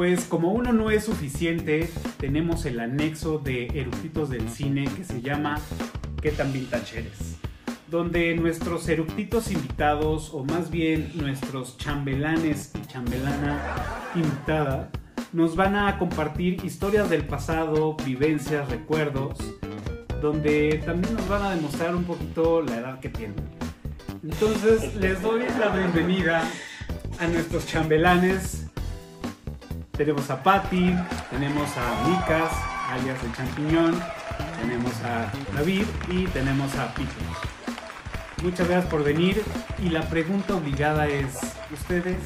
Pues como uno no es suficiente, tenemos el anexo de eructitos del cine que se llama ¿Qué tan vintage? Donde nuestros eructitos invitados, o más bien nuestros chambelanes y chambelana invitada, nos van a compartir historias del pasado, vivencias, recuerdos, donde también nos van a demostrar un poquito la edad que tienen. Entonces les doy la bienvenida a nuestros chambelanes. Tenemos a Patty, tenemos a Micas, alias el champiñón, tenemos a David y tenemos a Pito. Muchas gracias por venir y la pregunta obligada es, ¿ustedes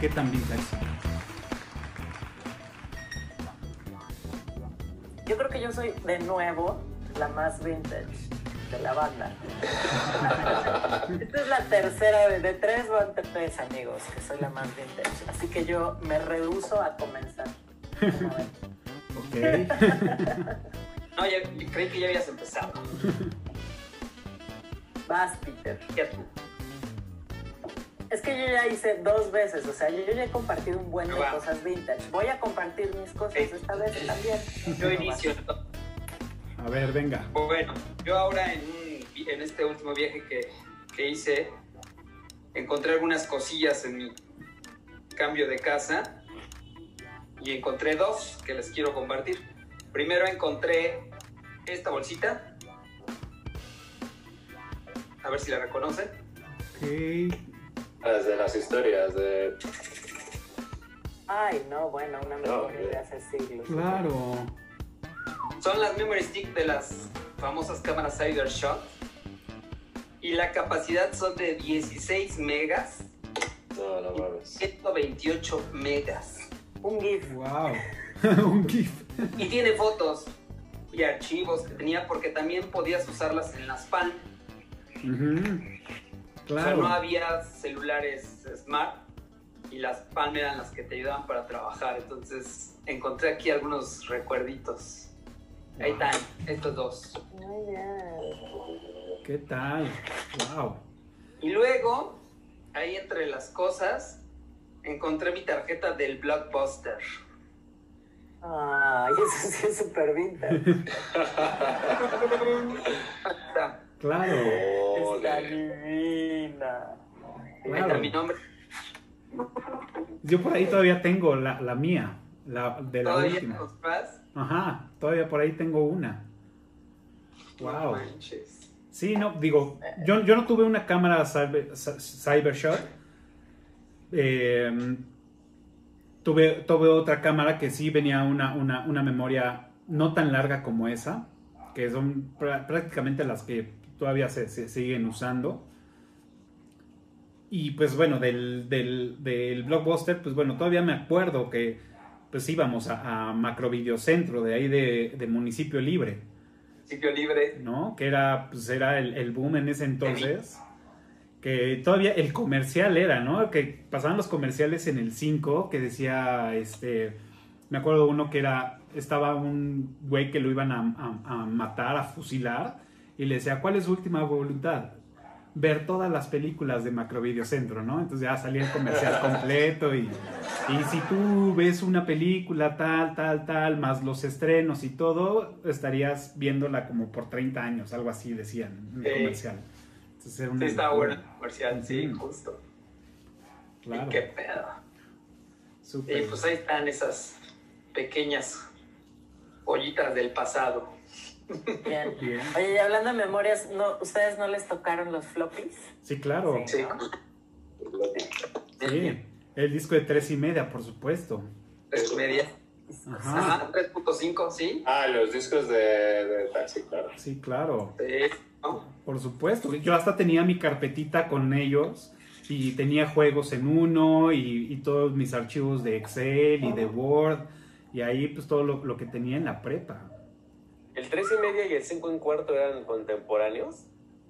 qué tan vintage son? Yo creo que yo soy de nuevo la más vintage de la banda. Esta es la tercera de, de tres van tres amigos que soy la más vintage. Así que yo me rehuso a comenzar. Ok. No, ya, yo creí que ya habías empezado. Vas, Peter. Es que yo ya hice dos veces, o sea, yo, yo ya he compartido un buen de Va. cosas vintage. Voy a compartir mis cosas esta vez también. Yo inicio. A ver, venga. Bueno, yo ahora en, un en este último viaje que, que hice, encontré algunas cosillas en mi cambio de casa y encontré dos que les quiero compartir. Primero encontré esta bolsita. A ver si la reconocen. Ok. Las de las historias de. Ay, no, bueno, una memoria hombre. de hace siglos. Claro. Son las memory stick de las famosas cámaras Cybershot. Y la capacidad son de 16 megas, No, no mames. 128 megas. Un GIF. Wow. un GIF. Y tiene fotos y archivos que tenía porque también podías usarlas en las Palm. Ujú. O sea, Claro. no había celulares smart y las Palm eran las que te ayudaban para trabajar. Entonces encontré aquí algunos recuerditos. Ahí están, estos dos. Muy bien. ¿Qué tal? Wow. Y luego, ahí entre las cosas, encontré mi tarjeta del Blockbuster. Ay, eso sí es súper vintage. Está, Claro. Está divina. ahí Claro. está mi nombre. Yo por ahí todavía tengo la, la mía, la de la Todavía última. los más. Ajá, todavía por ahí tengo una. Wow. manches. Sí, no, digo, yo, yo no tuve una cámara cyber, cy- Cybershot. Eh, tuve, tuve otra cámara que sí venía una, una, una memoria no tan larga como esa, que son prá- prácticamente las que todavía se, se siguen usando. Y pues bueno, del, del, del Blockbuster, pues bueno, todavía me acuerdo que pues íbamos a, a Macrovideocentro, de ahí de, de Municipio Libre. Sitio libre. ¿no? Que era, pues era el, el boom en ese entonces. Que todavía el comercial era, ¿no? Que pasaban los comerciales en el 5 que decía, este, me acuerdo uno que era, estaba un güey que lo iban a, a- a matar, a fusilar, y le decía, ¿cuál es su última voluntad? Ver todas las películas de Macrovideocentro, ¿no? Entonces ya salía el comercial completo y, y si tú ves una película tal, tal, tal, más los estrenos y todo, estarías viéndola como por 30 años, algo así decían en el Sí. comercial. Entonces era una Sí, estaba bueno el comercial, sí, justo. Claro. Y qué pedo. Y pues ahí están esas pequeñas ollitas del pasado. Bien. Bien. Oye, y hablando de memorias, ¿no, ¿ustedes no les tocaron los floppies? Sí, claro. Sí. Sí. El disco de tres y media, por supuesto. Tres y media. Ajá. Ajá, 3.5, sí. Ah, los discos de, de taxi, claro. Sí, claro. Sí, ¿no? Por supuesto. Yo hasta tenía mi carpetita con ellos y tenía juegos en uno y, y todos mis archivos de Excel y de Word y ahí pues todo lo, lo que tenía en la prepa. ¿El 3 y media y el 5 en cuarto eran contemporáneos?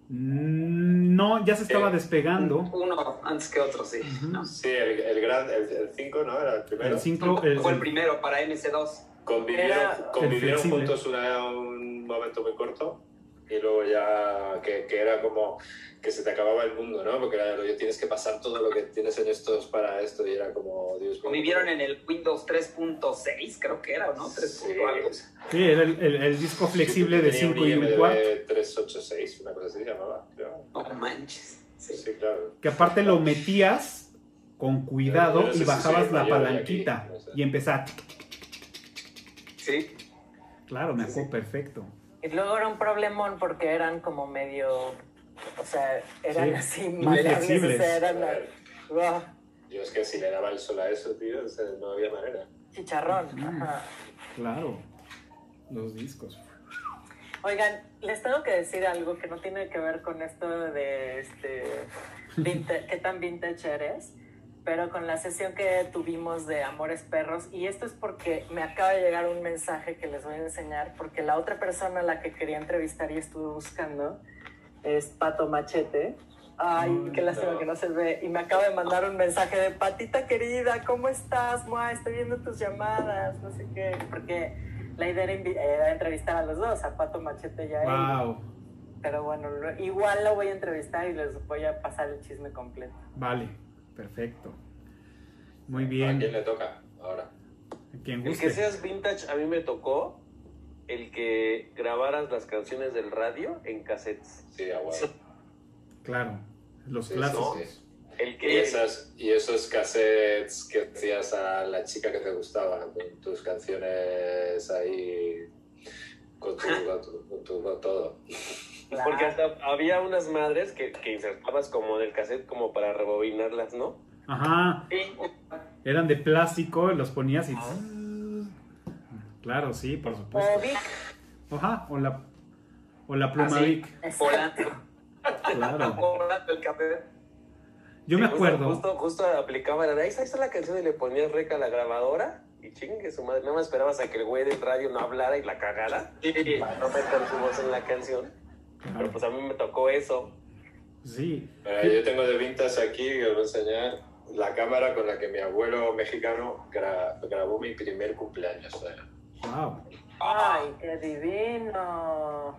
Mm, No, ya se estaba Eh, despegando. Uno antes que otro, sí. Ujú. ¿no? Sí, el, el gran, el 5, ¿no? Era el primero. El 5, el, Fue el primero para MC2. Convivieron, convivieron El juntos una- un momento muy corto. Y luego ya que, que era como que se te acababa el mundo, ¿no? Porque era, oye, tienes que pasar todo lo que tienes en estos para esto y era como, Dios mío. Vivieron en el Windows 3.6, creo que era, ¿o ¿no? 3. Sí, algo. Sí, era el, el- el disco flexible de Tenía 5 y un cuarto. 386, una cosa así se llamaba, creo. No manches. Sí, sí, claro. Que aparte lo metías con cuidado Yo no sé y bajabas la de palanquita aquí, no sé. y empezaba. Sí. Claro, me acuerdo perfecto. Y luego era un problemón porque eran como medio, o sea, eran Sí, así maleables, o sea, eran. Yo es que si le daba el sol a eso, tío, o sea, no había manera. chicharrón. Mm. Ajá. Claro. Los discos. Oigan, les tengo que decir algo que no tiene que ver con esto de este vintage, qué tan vintage eres, pero con la sesión que tuvimos de Amores Perros, y esto es porque me acaba de llegar un mensaje que les voy a enseñar, porque la otra persona a la que quería entrevistar y estuve buscando es Pato Machete. Ay, qué lástima no. que no se ve. Y me acaba de mandar un mensaje de Patita querida, ¿cómo estás? Mua, estoy viendo tus llamadas, no sé qué. Porque la idea era, entrevistar a los dos, a Pato Machete y a él. Wow. Pero bueno, igual lo voy a entrevistar y les voy a pasar el chisme completo. Vale. Perfecto. Muy ¿A bien. quién le toca ahora? Quien El que guste. seas vintage, a mí me tocó el que grabaras las canciones del radio en cassettes. Sí, aguado. Claro. Los Sí, clásicos. sí, sí. El Y, esas, y esos cassettes que hacías a la chica que te gustaba, con tus canciones ahí, con tu, con tu- con tu- con todo. Porque hasta había unas madres que, que insertabas como en el cassette como para rebobinarlas, ¿no? Ajá. Sí. Eran de plástico, los ponías y. Claro, sí, por O supuesto. Vic, Ajá. O la, o la pluma Ah, sí. Vic. Claro. Volando el café. Yo Sí, me justo- acuerdo. Justo, justo aplicaba la de ahí está la canción y le ponías reca a la grabadora y chingue su madre. Nada más esperabas a que el güey del radio no hablara y la cagara Sí. para no meter su voz en la canción. Pero pues a mí me tocó eso. Sí. Eh, yo tengo de vintas aquí, que os voy a enseñar la cámara con la que mi abuelo mexicano gra- grabó mi primer cumpleaños. eh. Wow. Ay, qué divino.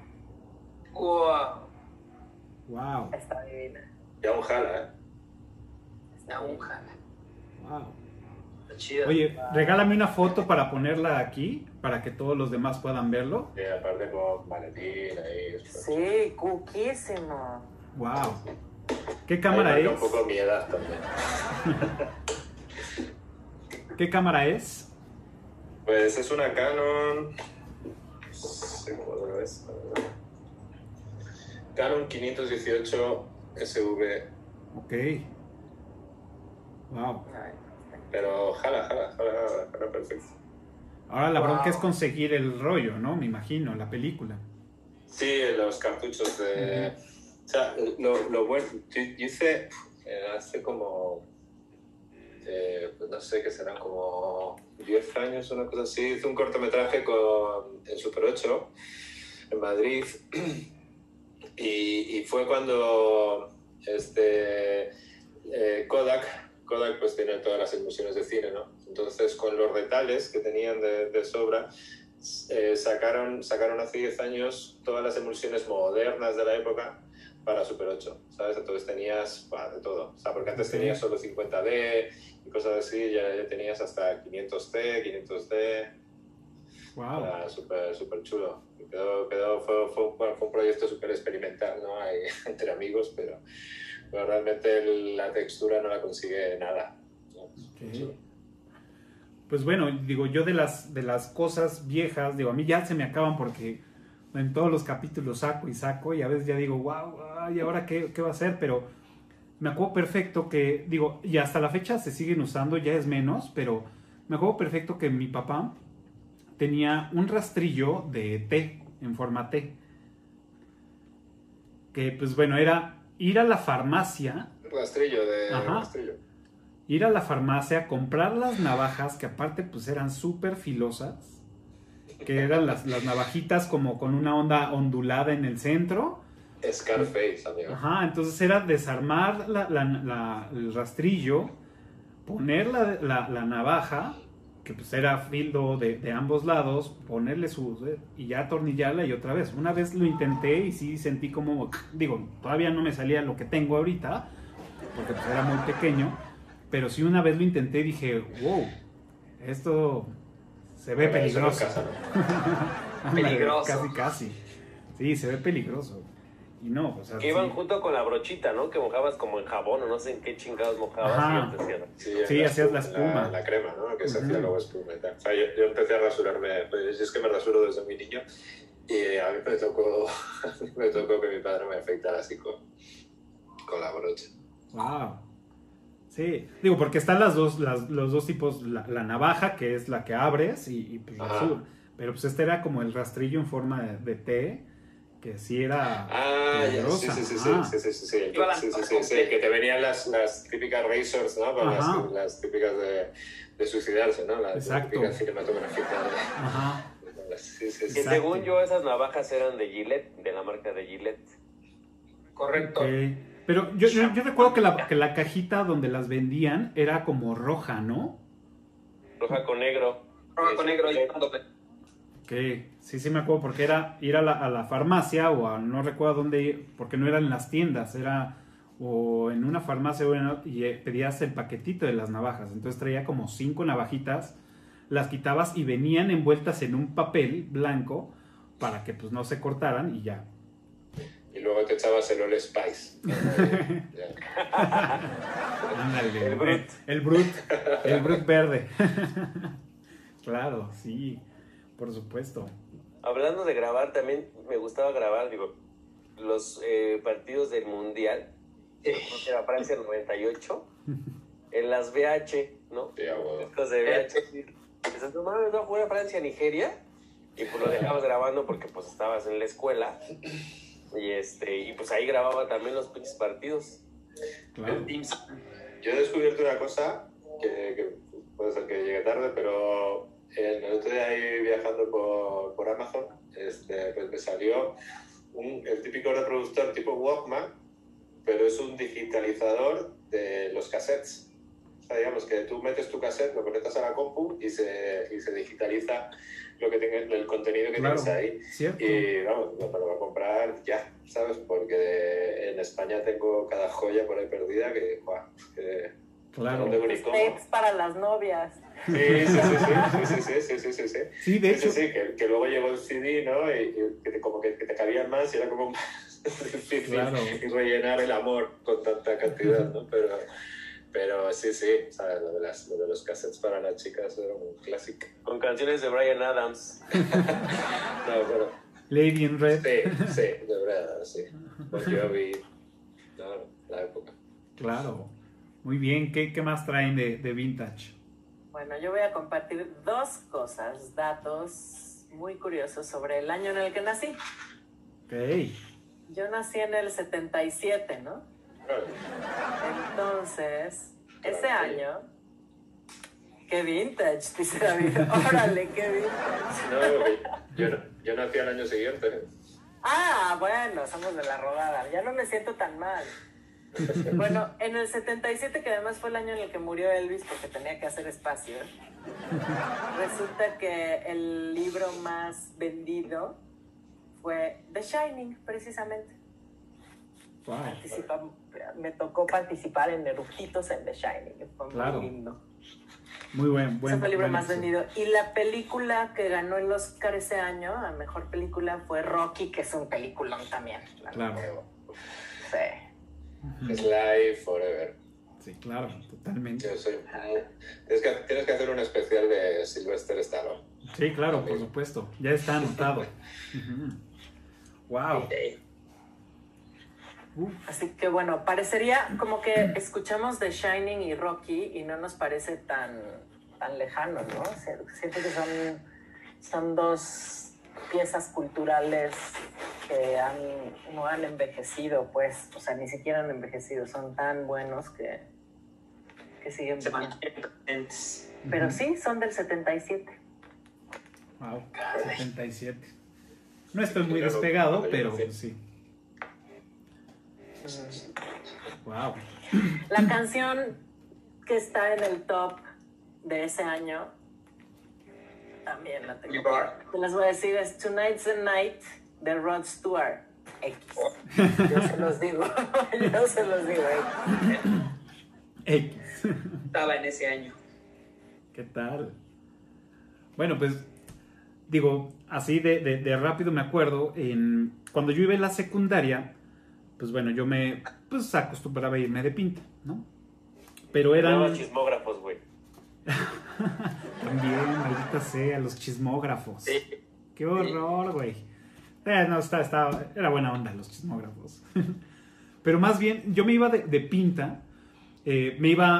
Wow. Wow. Está divina. Y aún jala, ¿eh? Está un jala. Wow. Oye, regálame una foto para ponerla aquí, para que todos los demás puedan verlo. Y aparte con maletín ahí. Sí, cuquísimo. Wow. ¿Qué cámara es? un poco mi edad también. ¿Qué cámara es? Pues es una Canon. No sé lo ves. Canon 518 SV. Ok. Wow. Pero jala, jala, jala, jala, jala perfecto. Ahora la bronca Wow. es conseguir el rollo, ¿no? Me imagino, la película. Sí, los cartuchos de. O sea, lo, lo bueno. Yo, hice eh, hace como. eh, pues no sé qué serán, como 10 años, una cosa así. Hice un cortometraje con, en Super 8 en Madrid. Y, y fue cuando este, eh, Kodak, Kodak pues tiene todas las emulsiones de cine, ¿no? Entonces con los retales que tenían de, de sobra, eh, sacaron, sacaron hace 10 años todas las emulsiones modernas de la época para Super 8, ¿sabes? Entonces tenías bah, de todo, o sea, porque antes tenías solo 50D y cosas así, ya, ya tenías hasta 500D, 500D, Wow. era súper súper chulo. Quedó, quedó, fue, fue, fue un proyecto súper experimental, ¿no? Entre amigos, pero, pero realmente la textura no la consigue nada. Pues bueno, digo, yo de las, de las cosas viejas, digo, a mí ya se me acaban porque en todos los capítulos saco y saco y a veces ya digo, wow, ¿y ahora qué, qué va a ser? Pero me acuerdo perfecto que, digo, y hasta la fecha se siguen usando, ya es menos, pero me acuerdo perfecto que mi papá tenía un rastrillo de té, en forma T. Que pues bueno, era ir a la farmacia Rastrillo de Ajá. rastrillo. ir a la farmacia, comprar las navajas, que aparte pues eran súper filosas, que eran las, las navajitas como con una onda ondulada en el centro. Scarface, amigo. Ajá, entonces era desarmar la- la- la- el rastrillo, poner la, la- la navaja, que pues era fildo de, de ambos lados, ponerle su y ya atornillarla y otra vez. Una vez lo intenté y sí sentí como, digo, todavía no me salía lo que tengo ahorita, porque pues era muy pequeño, pero sí una vez lo intenté y dije, wow, esto se ve peligroso. Peligroso. Casi, casi. Sí, se ve peligroso. Y no, o sea, Que iban sí. junto con la brochita, ¿no? Que mojabas como en jabón o no sé en qué chingados mojabas Ajá. y te hacían. Sí, hacías la espuma. La, la crema, ¿no? Que se hacía luego espuma y tal. O sea, yo, yo empecé a rasurarme, pues es que me rasuro desde muy niño y a mí me tocó, me tocó que mi padre me afeitara así con, con la brocha. Wow. Sí, digo, porque están las dos, las- los dos tipos, la, la navaja, que es la que abres, y, y, pues la sur. Pero pues este era como el rastrillo en forma de, de T, que sí era Ah, ya, sí, peligrosa. sí, sí, sí, sí, sí, sí, sí, sí, sí, navaja sí, sí, completa. que te venían las, las típicas razors, ¿no? Ajá. las, las típicas de, de suicidarse, ¿no? Las Exacto. típicas cinematográficas. Ajá. Sí, sí, Que según yo esas navajas eran de Gillette, de la marca de Gillette. Correcto. Pero yo, yo, yo recuerdo que la, que la cajita donde las vendían era como roja, ¿no? Roja con negro. Roja con negro y. Que sí, sí me acuerdo porque era ir a la, a la farmacia o a no recuerdo dónde ir, porque no eran en las tiendas, era o en una farmacia o en- y eh, pedías el paquetito de las navajas. Entonces traía como cinco navajitas, las quitabas y venían envueltas en un papel blanco para que pues no se cortaran y ya. Y luego te echabas el All Spice. Ándale, El Brut. El Brut, el Brut verde. claro, sí, por supuesto. Hablando de grabar, también me gustaba grabar, digo, los eh, partidos del Mundial, era Francia 98, en las VH, ¿no? Sí, a. Discos de VH. Dices, no mames, no juega Francia, Nigeria. Y pues lo dejabas grabando porque pues estabas en la escuela. Y este, y pues ahí grababa también los pinches partidos. Claro. El Teams. Yo he descubierto una cosa que, que puede ser que llegue tarde, pero el otro día ahí viajando por, por Amazon, este, pues me salió un- el típico reproductor tipo Walkman, pero es un digitalizador de los cassettes. O sea, digamos que tú metes tu cassette, lo conectas a la compu y se, y se digitaliza lo que tenga, el contenido que Claro, tienes ahí. cierto. Y vamos, me lo voy a comprar ya, ¿sabes? Porque en España tengo cada joya por ahí perdida que, guau, que Claro. no tengo ni cómo. para las novias. Sí, sí, sí, sí, sí, sí, sí, sí, de hecho. Sí, que, que, luego llegó el CD, ¿no? Y, y que te, como que, que, te cabían más y era como más difícil claro. y rellenar el amor con tanta cantidad, ¿no? Pero, pero sí, sí, ¿sabes? Lo, de las, lo de los cassettes para las chicas era un clásico. Con canciones de Brian Adams. no, pero... Lady in Red. Sí, sí, de verdad, sí. Porque yo vi no, la época. Claro. Muy bien, ¿qué, qué más traen de, de vintage? Bueno, yo voy a compartir dos cosas, datos muy curiosos sobre el año en el que nací. Ok. Yo nací en el 77, ¿no? Entonces, ese año, qué vintage, dice David. Órale, qué vintage. No, yo, no- yo nací al año siguiente. Ah, bueno, somos de la rodada. Ya no me siento tan mal. Bueno, en el 77, que además fue el año en el que murió Elvis porque tenía que hacer espacio, resulta que el libro más vendido fue The Shining, precisamente. Wow. Participa- me tocó participar en Eructitos en The Shining. Fue Claro. muy lindo. Muy buen. buen Ese fue el libro más vendido. Y la película que ganó el Oscar ese año, a mejor película, fue Rocky, que es un peliculón también. la Claro. Sí. Es Live Forever. Sí, claro, totalmente. Yo soy. Tienes que, tienes que hacer un especial de Sylvester Stallone. Sí, claro, por supuesto. Ya está anotado. Wow. Uf, Así que bueno, parecería como que escuchamos The Shining y Rocky y no nos parece tan, tan lejano, ¿no? Sie- Siento que son, son dos piezas culturales que han, no han envejecido, pues, o sea, ni siquiera han envejecido, son tan buenos que, que siguen Se vivos. mantienen presentes. Pero sí, son del 77. wow. 77. No estoy muy Claro, despegado, pero sí. Wow. La canción que está en el top de ese año También la tengo. Te las voy a decir, es Tonight's the Night de Rod Stewart. X. Yo se los digo. Yo se los digo. X. X. Estaba en ese año. ¿Qué tal? Bueno, pues digo, así de, de- de rápido me acuerdo, en, cuando yo iba en la secundaria, pues bueno, yo me pues acostumbraba a irme de pinta, ¿no? Pero eran... Nuevos chismógrafos, güey. También, maldita sea, los chismógrafos. Sí. Qué horror, güey. Eh, no, está, está- era buena onda los chismógrafos. Pero más bien, yo me iba de, pinta, eh, me iba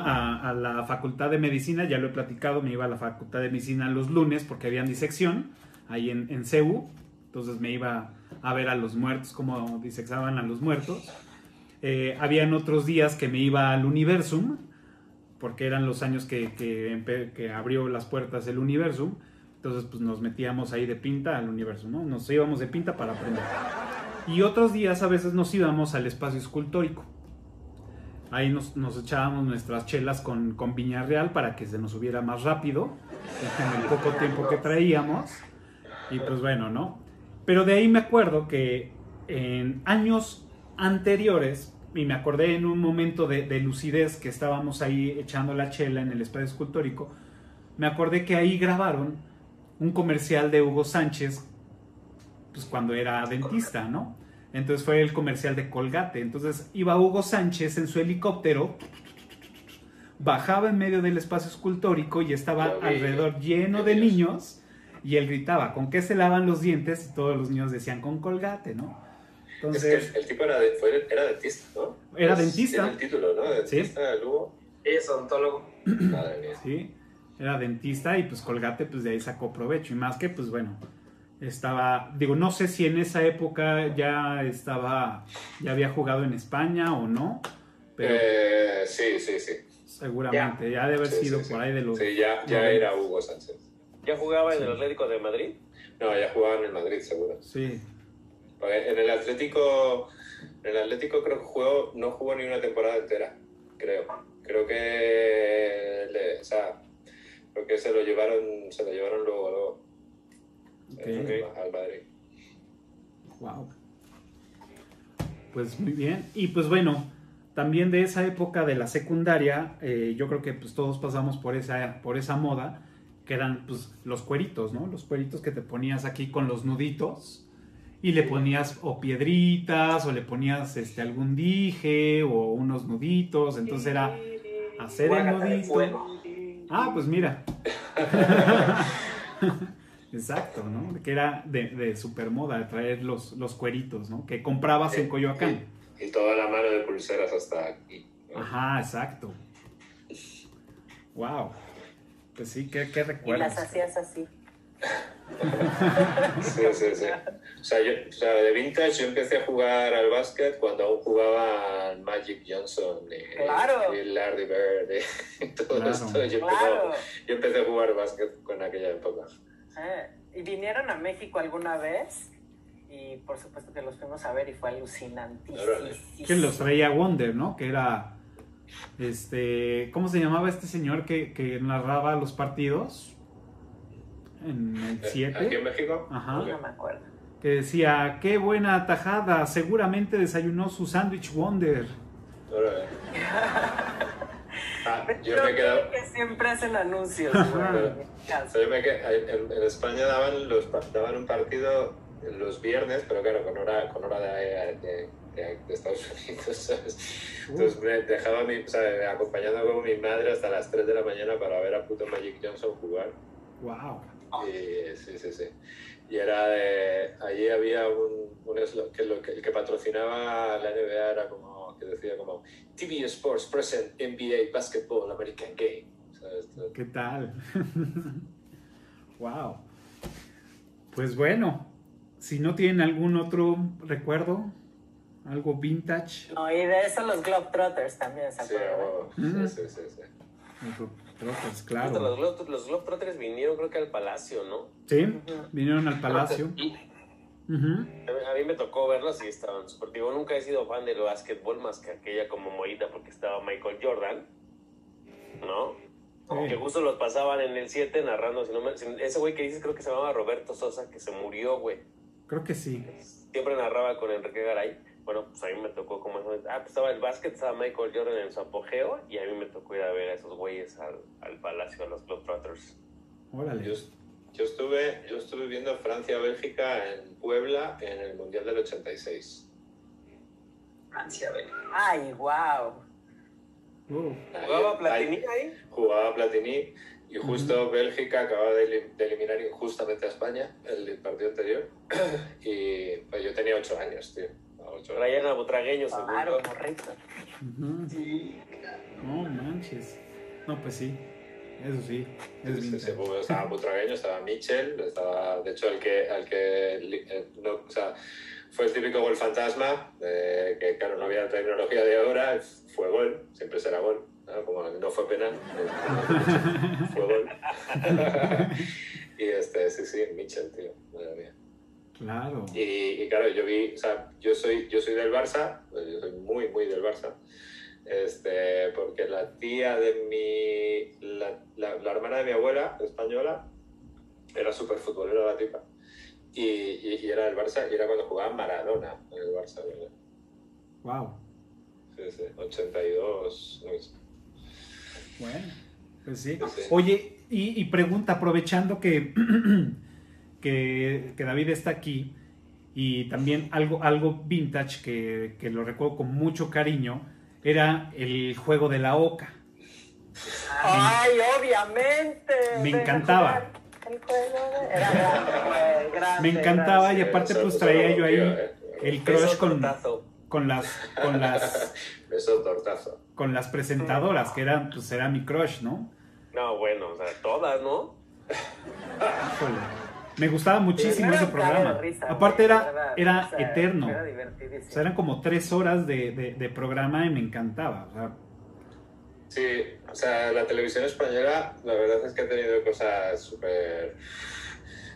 a, la facultad de medicina, ya lo he platicado, me iba a la facultad de medicina los lunes porque habían disección ahí en, en CEU. Entonces me iba a ver a los muertos, cómo diseccionaban a los muertos. Eh, habían otros días que me iba al Universum, porque eran los años que, que, que abrió las puertas el Universum. Entonces, pues nos metíamos ahí de pinta al universo, ¿no? Nos íbamos de pinta para aprender. Y otros días a veces nos íbamos al espacio escultórico. Ahí nos, echábamos nuestras chelas con, con Viña Real para que se nos subiera más rápido, en el poco tiempo que traíamos. Y pues bueno, ¿no? Pero de ahí me acuerdo que en años anteriores, y me acordé en un momento de, de lucidez que estábamos ahí echando la chela en el espacio escultórico, me acordé que ahí grabaron un comercial de Hugo Sánchez, pues cuando era dentista, ¿no? Entonces fue el comercial de Colgate. Entonces iba Hugo Sánchez en su helicóptero, bajaba en medio del espacio escultórico y estaba alrededor lleno de niños y él gritaba, ¿con qué se lavan los dientes? Y todos los niños decían, con Colgate, ¿no? Es Entonces, que el, el tipo era, de- fue- era dentista, ¿no? Era Pues, dentista. tiene el título, ¿no? Dentista, Lugo. Es odontólogo. Madre mía. Sí, era dentista y pues Colgate pues de ahí sacó provecho y más que pues bueno, estaba, digo, no sé si en esa época ya estaba, ya había jugado en España o no, pero Eh, sí, sí, sí. seguramente ya, debe haber Sí, sido sí, sí. por ahí de los... Sí, ya, ya era Hugo Sánchez. ¿Ya jugaba en el Atlético de Madrid? No, ya jugaba en el Madrid, seguro. Sí, Porque En el Atlético, en el Atlético creo que jugó, no jugó ni una temporada entera, creo. Creo que, le- o sea, creo que se lo llevaron, se lo llevaron luego, luego eh, ok, al Madrid. wow. Pues muy bien, y pues bueno, también de esa época de la secundaria, eh, yo creo que pues todos pasamos por esa, por esa moda, que eran pues los cueritos, ¿no? Los cueritos que te ponías aquí con los nuditos y le ponías o piedritas o le ponías este algún dije o unos nuditos, entonces era hacer el nudito. Ah, pues mira. Exacto, ¿no? Que era de, de super moda de traer los, los cueritos, ¿no? Que comprabas en Coyoacán. Y toda la mano de pulseras hasta aquí. ¿no? Ajá, exacto. Wow. Pues sí, qué, qué Y recuerdos. las hacías así. Sí, sí, sí. O sea, yo, o sea, de vintage yo empecé a jugar al básquet cuando aún jugaba Magic Johnson y, Claro. y Larry Bird y todo Claro. esto. Yo empecé, Claro. yo empecé a jugar básquet con aquella época. Eh, y vinieron a México alguna vez y por supuesto que los fuimos a ver y fue alucinantísimo. Que los traía Wonder, ¿no? Que era. Este. ¿Cómo se llamaba este señor que, que narraba los partidos? En el Eh, Aquí 7. en México. Ajá. No me acuerdo. Que decía, qué buena tajada, seguramente desayunó su sándwich Wonder. Ah, yo me creo que siempre hacen anuncios. Yo me en, en España daban, los, daban un partido los viernes, pero claro, con hora, con hora de, de- de- de Estados Unidos, ¿sabes? Entonces me dejaba mi, sea, acompañando con mi madre hasta las 3 de la mañana para ver a puto Magic Johnson jugar. Wow. Y, sí, sí, sí. Y era de. Allí había un. un eslo- que, lo, que el que patrocinaba la NBA era como. que decía como. TV Sports present NBA Basketball American Game. ¿sabes? ¿Qué tal? wow. Pues bueno, si no tienen algún otro recuerdo, algo vintage, No, y de eso los Globetrotters también, ¿se acuerdan? huevo. Ujú. sí, sí, sí, sí. Otro- otros, Los, claro. Globe- los Globetrotters vinieron creo que al Palacio, ¿no? Sí, vinieron al palacio. Y Ujú. A mí, a mí me tocó verlos y estaban súper. Digo, nunca he sido fan del básquetbol más que aquella como morita porque estaba Michael Jordan, ¿no? Que justo los pasaban en el 7 narrando. Si no me- si- ese güey que dices creo que se llamaba Roberto Sosa, que se murió, güey. Creo que sí. Siempre narraba con Enrique Garay. Bueno, pues a mí me tocó como... Ah, pues estaba el básquet, estaba Michael Jordan en su apogeo y a mí me tocó ir a ver a esos güeyes al, al palacio, a los Globetrotters. Órale. Yo, yo estuve, yo estuve viendo Francia-Bélgica en Puebla en el Mundial del 86. Ansia, ve. Ay, wow. Uh, ¿Jugaba Platini ahí ahí? Jugaba Platini y justo Bélgica acababa de, de eliminar injustamente a España el partido anterior. y pues yo tenía 8 años, tío. A ocho años. Traían a Butragueño, seguro. Claro, ujú. Sí. No manches. No, pues sí. Eso sí. Es Sí, sí, pues estaba Butragueño, estaba Mitchell, estaba, de hecho, el que, al que eh, no, o sea, fue el típico gol fantasma, eh, que claro, no había tecnología de ahora, fue gol, siempre será gol, ¿no? como no fue penal, eh, fue gol. y este, sí, sí, Mitchell, tío, madre mía. Claro. Y, y claro, yo vi, o sea, yo soy, yo soy del Barça, pues yo soy muy, muy del Barça, este, porque la tía de mi, la, la, la hermana de mi abuela, española, era súper futbolera la tipa, y, y, y era del Barça, y era cuando jugaba Maradona en el Barça, ¿verdad? Wow. Sí, sí, 82, no sé. Bueno, pues sí. Sí, sí. Oye, y, y pregunta, aprovechando que, que, que David está aquí, y también algo, algo vintage que, que lo recuerdo con mucho cariño, era el juego de la oca. Ay, obviamente. Me encantaba. El juego de... Era grande, Me encantaba y aparte pues traía yo ahí ¿eh? el crush con, con las con las Eso tortazo. con las presentadoras que eran pues era mi crush, ¿no? No, bueno, o sea, todas, ¿no? Híjole. Me gustaba muchísimo ese programa. risa, Aparte era verdad, era o sea, eterno. Era O divertidísimo. sea, eran como tres horas de, de- de programa y me encantaba. O sea, Sí, o sea, la televisión española, la verdad es que ha tenido cosas súper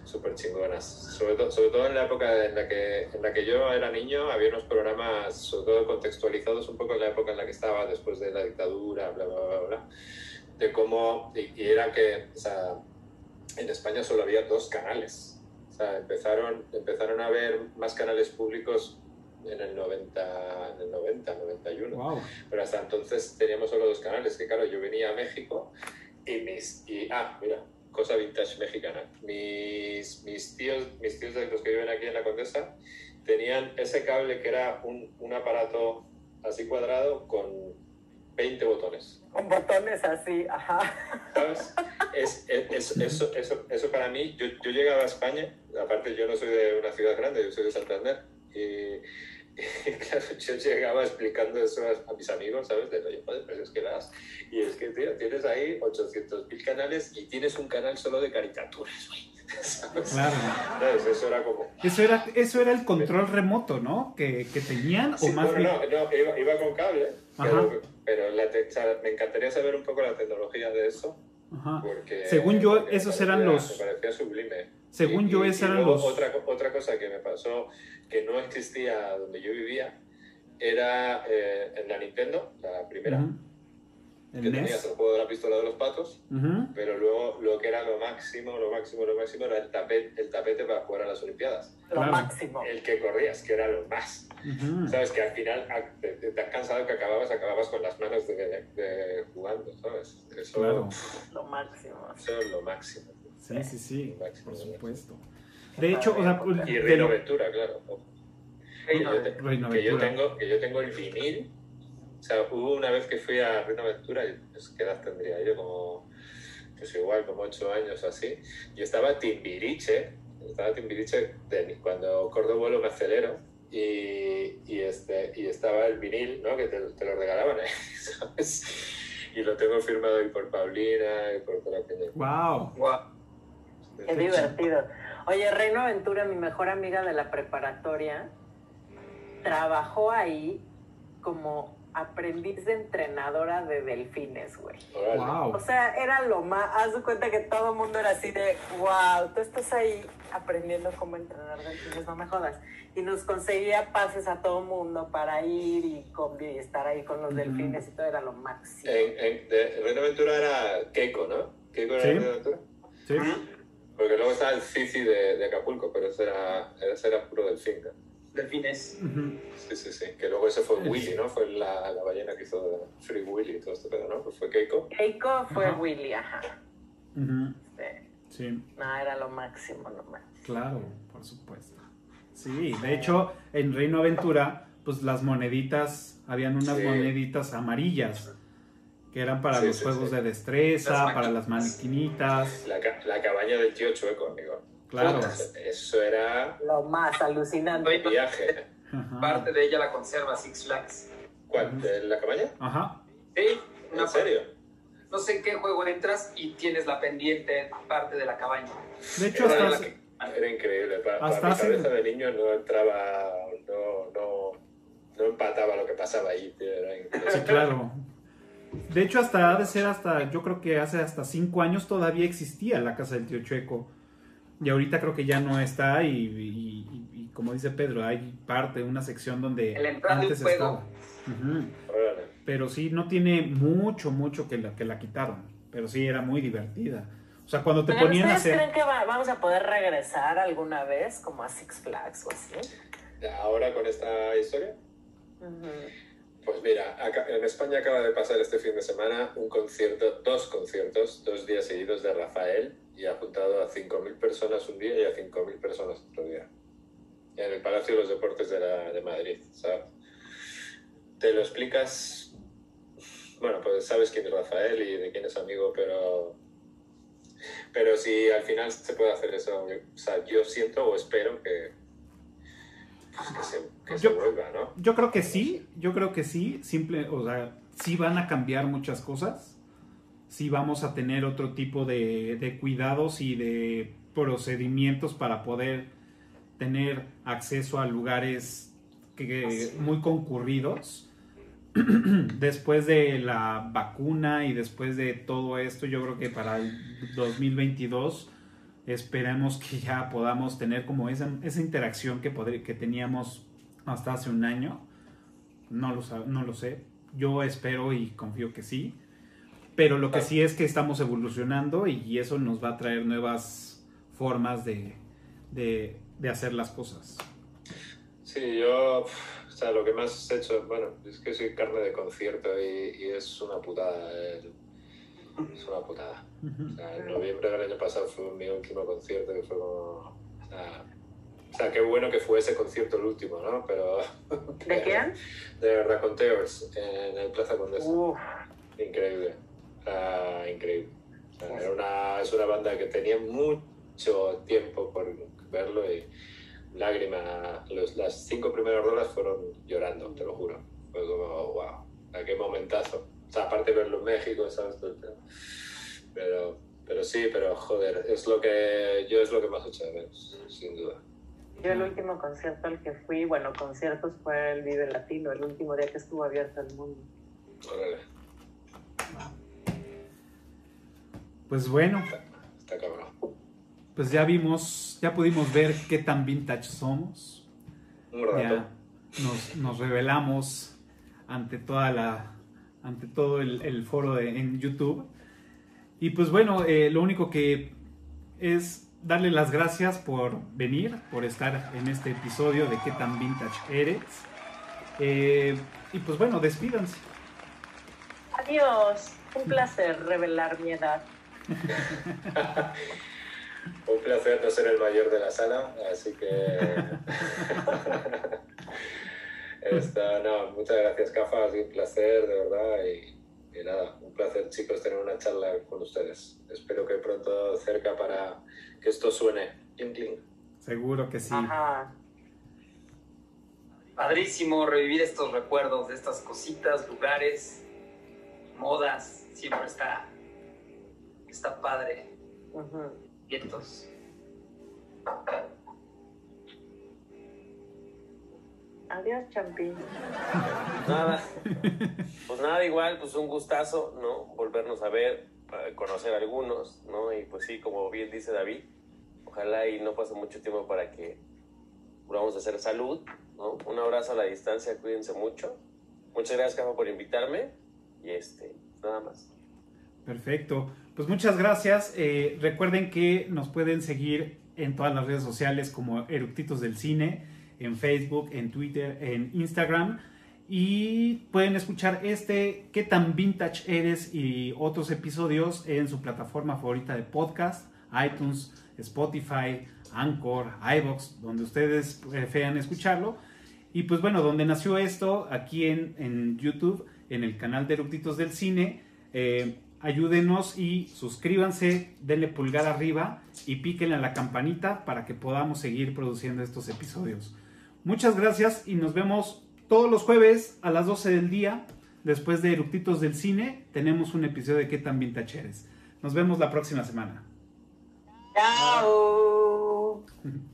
súper chingonas. Sobre, to- sobre todo en la época en la, que, en la que yo era niño, había unos programas, sobre todo contextualizados un poco en la época en la que estaba, después de la dictadura, bla, bla, bla, bla, de cómo, y, y era que, o sea, en España solo había dos canales. O sea, empezaron, empezaron a haber más canales públicos en el 90, en el 90, 91 wow. pero hasta entonces teníamos solo dos canales, que claro, yo venía a México y mis, y, ah, mira, cosa vintage mexicana, mis, mis tíos, mis tíos de los que viven aquí en la Condesa, tenían ese cable que era un, un aparato así cuadrado con 20 botones, Con botones así, ajá. ¿sabes? Es, es- es- eso, eso, eso para mí, yo, yo llegaba a España, aparte yo no soy de una ciudad grande, yo soy de Santander, y, y claro, yo llegaba explicando eso a, a mis amigos, ¿sabes? De, oye, joder, pero es que das, y es que, tío, tienes ahí 800.000 canales y tienes un canal solo de caricaturas, güey, ¿sabes? Claro. ¿Sabes? Eso era como... Eso era, eso era el control remoto, ¿no? Que, que tenían, o Sí, más bueno, bien. no, no, iba, iba con cable. Pero, pero la te- o sea, me encantaría saber un poco la tecnología de eso, Ajá. porque... Según yo, porque esos eran parecía- los- Me parecía sublime. Según Y- yo, esos eran los. Otra, otra cosa que me pasó que no existía donde yo vivía era eh, en la Nintendo, la primera. Que E tenías NES. el juego de la pistola de los patos, Ujú. pero luego lo que era lo máximo, lo máximo, lo máximo era el tapete, el tapete para jugar a las Olimpiadas. Lo Claro. máximo. El que corrías, que era lo más. Ujú. Sabes que al final te, te- te has cansado que acababas, acababas con las manos de, de- jugando, ¿sabes? Eso, Claro. Lo máximo. eso es lo máximo. Sí, sí, sí. Lo máximo, Por supuesto. De hecho, o sea, Y de Reino claro. ojo. Que yo, te- Reino que, yo tengo, que yo tengo el vinil. O sea, hubo una vez que fui a Reino Aventura, pues, ¿qué edad tendría yo? Como, pues igual, como ocho años o así. Y estaba Timbiriche, estaba Timbiriche de, cuando corto vuelo me acelero. Y, y, este, y estaba el vinil, ¿no? Que te, te lo regalaban ahí, ¿sabes? Y lo tengo firmado ahí por Paulina y por toda la peña. Wow. Guau. Qué divertido. Oye, Reino Aventura, mi mejor amiga de la preparatoria, trabajó ahí como aprendiz de entrenadora de delfines, güey. Wow. O sea, era lo más, haz de cuenta que todo el mundo era así de, wow, tú estás ahí aprendiendo cómo entrenar delfines, no me jodas. Y nos conseguía pases a todo el mundo para ir y, estar ahí con los delfines y todo era lo máximo. En, en, de Reino Aventura era Keiko, ¿no? Keiko era Sí. Reino Aventura. Sí. Porque luego estaba el Cici de, de Acapulco, pero ese era, ese era puro delfín. ¿no? Delfines. Sí, sí, sí. Que luego ese fue Sí. Willy, ¿no? Fue la, la ballena que hizo Free Willy y todo este pedo, ¿no? Pues fue Keiko. Keiko fue Ajá. Willy, ajá. Ujú. Este, Sí. no, era lo máximo, lo máximo. Claro, por supuesto. Sí, de hecho, en Reino Aventura, pues las moneditas, habían unas Sí. moneditas amarillas, que eran para Sí, los sí, juegos sí. de destreza, Las para las maquinitas. La, ca- la cabaña del tío Chueco, amigo. Claro. Eso era Lo más alucinante. Viaje. Ajá. Parte de ella la conserva Six Flags. ¿Cuál? ¿De ¿La cabaña? Ajá. Sí, una ¿En serio? No sé en qué juego entras y tienes la pendiente parte de la cabaña. De hecho, Era, hasta, era increíble. Para, para Hasta mi hace- cabeza de niño no entraba, no, no, no empataba lo que pasaba ahí. tío, Era. Sí, claro. De hecho, hasta ha de ser hasta, yo creo que hace hasta cinco años todavía existía la casa del tío Chueco. Y ahorita creo que ya no está y, y- y- y como dice Pedro, hay parte, una sección donde la entrada de un antes juego. estaba. Órale. Pero sí, no tiene mucho, mucho que la, que la quitaron. Pero sí, era muy divertida. O sea, cuando te ponían a ¿Ustedes hacer... creen que va- vamos a poder regresar alguna vez como a Six Flags o así? Ahora con esta historia. Pues mira, acá- en España acaba de pasar este fin de semana un concierto, dos conciertos, dos días seguidos de Rafael y ha juntado a 5.000 personas un día y a 5.000 personas otro día. En el Palacio de los Deportes de, la- de Madrid, ¿sabes? Te lo explicas, bueno, pues sabes quién es Rafael y de quién es amigo, pero, pero si al final se puede hacer eso, o sea, yo siento o espero que, pues, que, se, que se Yo- vuelva, ¿no? Yo creo que sí, yo creo que sí, simple, o sea, sí van a cambiar muchas cosas, sí vamos a tener otro tipo de, de cuidados y de procedimientos para poder tener acceso a lugares que, muy concurridos. Después de la vacuna y después de todo esto, yo creo que para el 2022 esperemos que ya podamos tener como esa, esa interacción que, que teníamos hasta hace un año. No lo, no lo sé. Yo espero y confío que sí. Pero lo que sí es que estamos evolucionando y eso nos va a traer nuevas formas de, de, de hacer las cosas. Sí, yo, o sea, lo que más he hecho, bueno, es que soy carne de concierto y, y es una putada. el- es una putada. O sea, en noviembre del año pasado fue mi último concierto que fue como. O sea, o sea, qué bueno que fue ese concierto el último, ¿no? Pero. ¿De quién? De Raconteurs en el Plaza Condesa. Increíble. Ah, increíble. O sea, era una, es una banda que tenía mucho tiempo por verlo y lágrima. Los, las cinco primeras rolas fueron llorando, te lo juro. Fue como, wow, a qué momentazo. O sea, aparte de verlo en México, ¿sabes? Pero, pero sí, pero joder, es lo que yo es lo que más echo de menos, sin duda. yo el último concierto al que fui, bueno, conciertos fue el Vive Latino, el último día que estuvo abierto al mundo. Órale, Pues bueno, está cabrón. pues ya vimos, ya pudimos ver qué tan vintage somos. Un rato. Ya nos, nos revelamos ante toda la ante todo el, el foro de- en YouTube. Y pues bueno, eh, lo único que es darle las gracias por venir, por estar en este episodio de qué tan vintage eres. Eh, y pues bueno, despídanse. Adiós, un placer revelar mi edad. Un placer no ser el mayor de la sala, así que. Esta, no, muchas gracias, Cafa, ha sido un placer, de verdad. Y, y nada, un placer, chicos, tener una charla con ustedes. Espero que pronto cerca para que esto suene. Clink. Seguro que sí. Ajá. Padrísimo revivir estos recuerdos de estas cositas, lugares, modas. Siempre está, está padre. ujú. Vientos. Adiós, Champín. Nada. Pues nada, igual, pues un gustazo, ¿no? Volvernos a ver, conocer a algunos, ¿no? Y pues sí, como bien dice David, ojalá y no pase mucho tiempo para que volvamos a hacer salud, ¿no? Un abrazo a la distancia, cuídense mucho. Muchas gracias, Cafa, por invitarme. Y este, nada más. Perfecto. Pues muchas gracias. Eh, recuerden que nos pueden seguir en todas las redes sociales como Eructitos del Cine, en Facebook, en Twitter, en Instagram. Y pueden escuchar este ¿Qué tan vintage eres? y otros episodios en su plataforma favorita de podcast, iTunes, Spotify, Anchor, iBox, donde ustedes prefieran escucharlo. Y pues bueno, donde nació esto, aquí en, en YouTube, en el canal de Eructitos del Cine. Eh, ayúdenos y suscríbanse, denle pulgar arriba y píquenle a la campanita para que podamos seguir produciendo estos episodios. Muchas gracias y nos vemos todos los jueves a las 12 del día. Después de Eructitos del Cine, tenemos un episodio de ¿Qué tan vintage eres? Nos vemos la próxima semana. Chao.